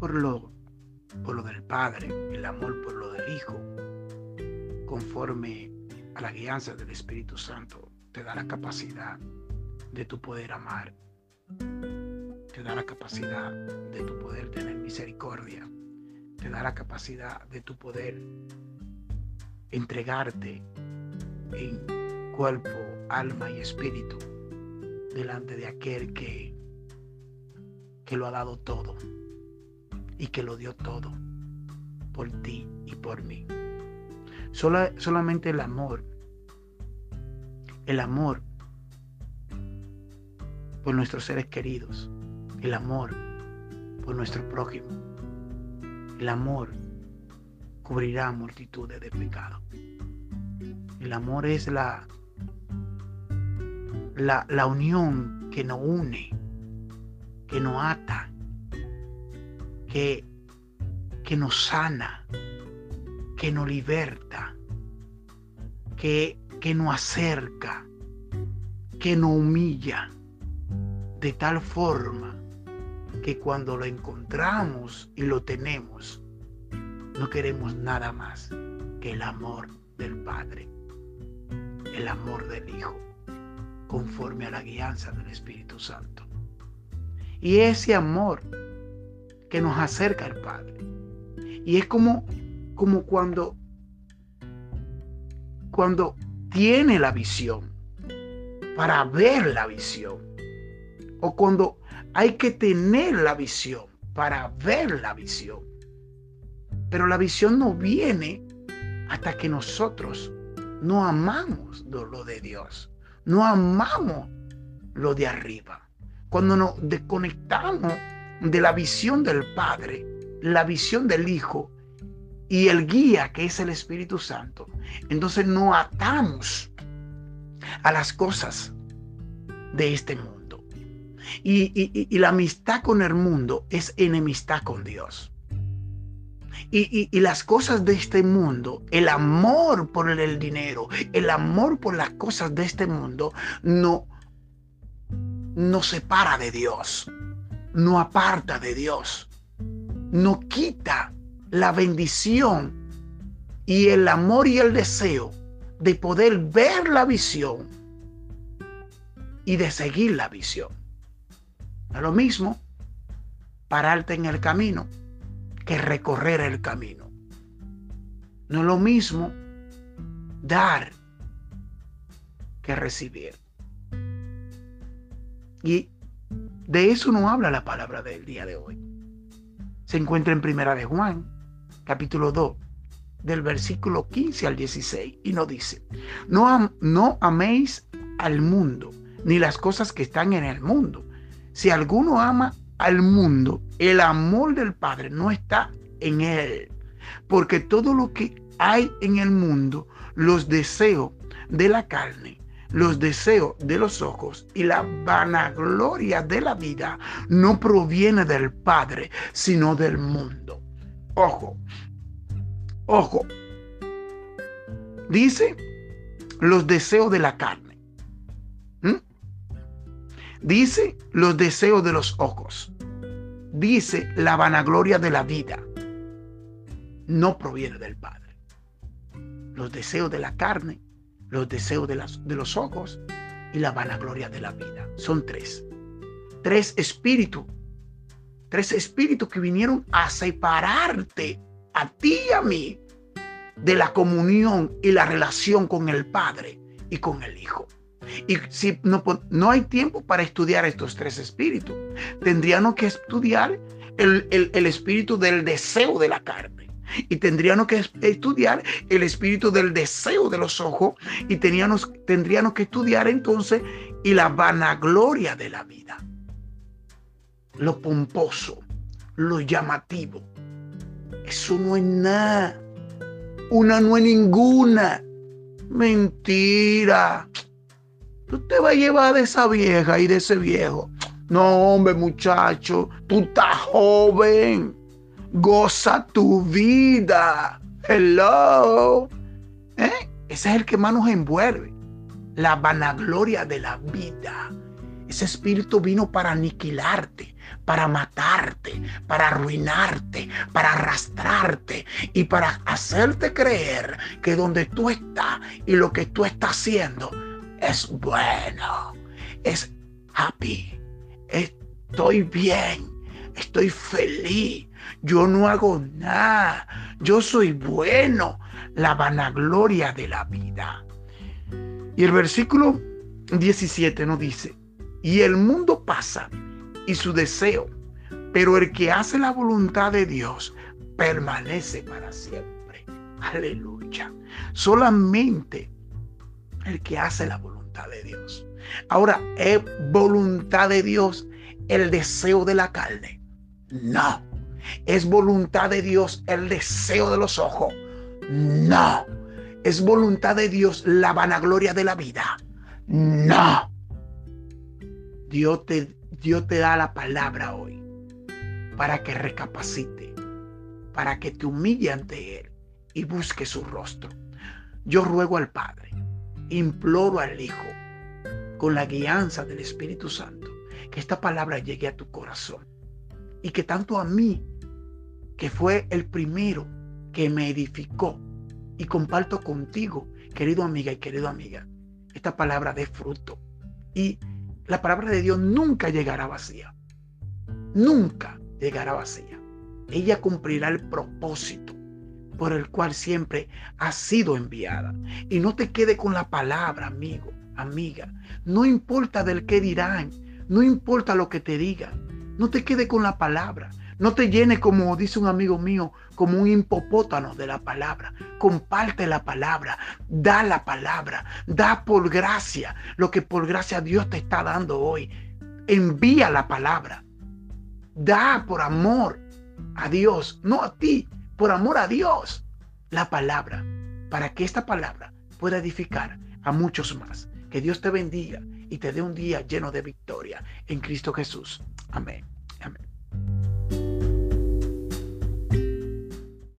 por lo, por lo del Padre, el amor por lo del Hijo, conforme a la guianza del Espíritu Santo, te da la capacidad de tu poder amar, te da la capacidad de tu poder tener misericordia, te da la capacidad de tu poder entregarte en cuerpo, alma y espíritu delante de aquel que, que lo ha dado todo y que lo dio todo por ti y por mí. solamente el amor, el amor por nuestros seres queridos, el amor por nuestro prójimo, el amor cubrirá multitudes de pecados. El amor es la, la, la unión que nos une, que nos ata, que, que nos sana, que nos liberta, que, que nos acerca, que nos humilla, de tal forma que cuando lo encontramos y lo tenemos, no queremos nada más que el amor del Padre, el amor del Hijo, conforme a la guianza del Espíritu Santo. Y ese amor que nos acerca al Padre. Y es como, como cuando, cuando tiene la visión, para ver la visión, o cuando hay que tener la visión para ver la visión. Pero la visión no viene hasta que nosotros no amamos lo de Dios, no amamos lo de arriba. Cuando nos desconectamos de la visión del Padre, la visión del Hijo y el guía que es el Espíritu Santo, entonces no atamos a las cosas de este mundo. Y, la amistad con el mundo es enemistad con Dios. Y, las cosas de este mundo, el amor por el dinero, el amor por las cosas de este mundo, no, no separa de Dios, no aparta de Dios, no quita la bendición y el amor y el deseo de poder ver la visión y de seguir la visión. No es lo mismo pararte en el camino que recorrer el camino. No es lo mismo dar que recibir. Y de eso no habla la palabra del día de hoy. Se encuentra en Primera de Juan, capítulo 2, del versículo 15 al 16, y nos dice, no, no améis al mundo, ni las cosas que están en el mundo. Si alguno ama al mundo, el amor del Padre no está en él. Porque todo lo que hay en el mundo, los deseos de la carne, los deseos de los ojos y la vanagloria de la vida no proviene del Padre, sino del mundo. Ojo, ojo. Dice los deseos de la carne. Dice los deseos de los ojos. Dice la vanagloria de la vida. No proviene del Padre. Los deseos de la carne, los deseos de, las, de los ojos y la vanagloria de la vida. Son tres. Tres espíritus. Tres espíritus que vinieron a separarte a ti y a mí de la comunión y la relación con el Padre y con el Hijo. Y si no, no hay tiempo para estudiar estos tres espíritus, tendríamos que estudiar el, espíritu del deseo de la carne. Y tendríamos que estudiar el espíritu del deseo de los ojos. Y tendríamos, tendríamos que estudiar entonces y la vanagloria de la vida. Lo pomposo, lo llamativo. Eso no es nada. Una no es ninguna. Mentira. Tú te vas a llevar de esa vieja y de ese viejo. No, hombre, muchacho, tú estás joven. Goza tu vida. Hello. ¿Eh? Ese es el que más nos envuelve. La vanagloria de la vida. Ese espíritu vino para aniquilarte, para matarte, para arruinarte, para arrastrarte y para hacerte creer que donde tú estás y lo que tú estás haciendo es bueno, es happy, estoy bien, estoy feliz, yo no hago nada, yo soy bueno, la vanagloria de la vida. Y el versículo 17 nos dice, y el mundo pasa y su deseo, pero el que hace la voluntad de Dios permanece para siempre. Aleluya. Solamente el que hace la voluntad de Dios. Ahora, ¿es voluntad de Dios el deseo de la carne? No. ¿Es voluntad de Dios el deseo de los ojos? No. ¿Es voluntad de Dios la vanagloria de la vida? No. Dios te, Dios te da la palabra hoy para que recapacite, para que te humille ante Él y busque su rostro. Yo ruego al Padre, imploro al Hijo, con la guianza del Espíritu Santo, que esta palabra llegue a tu corazón y que tanto a mí, que fue el primero que me edificó, y comparto contigo, querido amiga y querido amiga, esta palabra de fruto. Y la palabra de Dios nunca llegará vacía. Nunca llegará vacía. Ella cumplirá el propósito por el cual siempre ha sido enviada. Y no te quede con la palabra, amigo, amiga. No importa del que dirán, no importa lo que te digan. No te quede con la palabra. No te llene, como dice un amigo mío, como un hipopótamo de la palabra. Comparte la palabra, da la palabra, da por gracia lo que por gracia Dios te está dando hoy. Envía la palabra. Da por amor a Dios, no a ti, por amor a Dios, la palabra, para que esta palabra pueda edificar a muchos más. Que Dios te bendiga y te dé un día lleno de victoria en Cristo Jesús. Amén.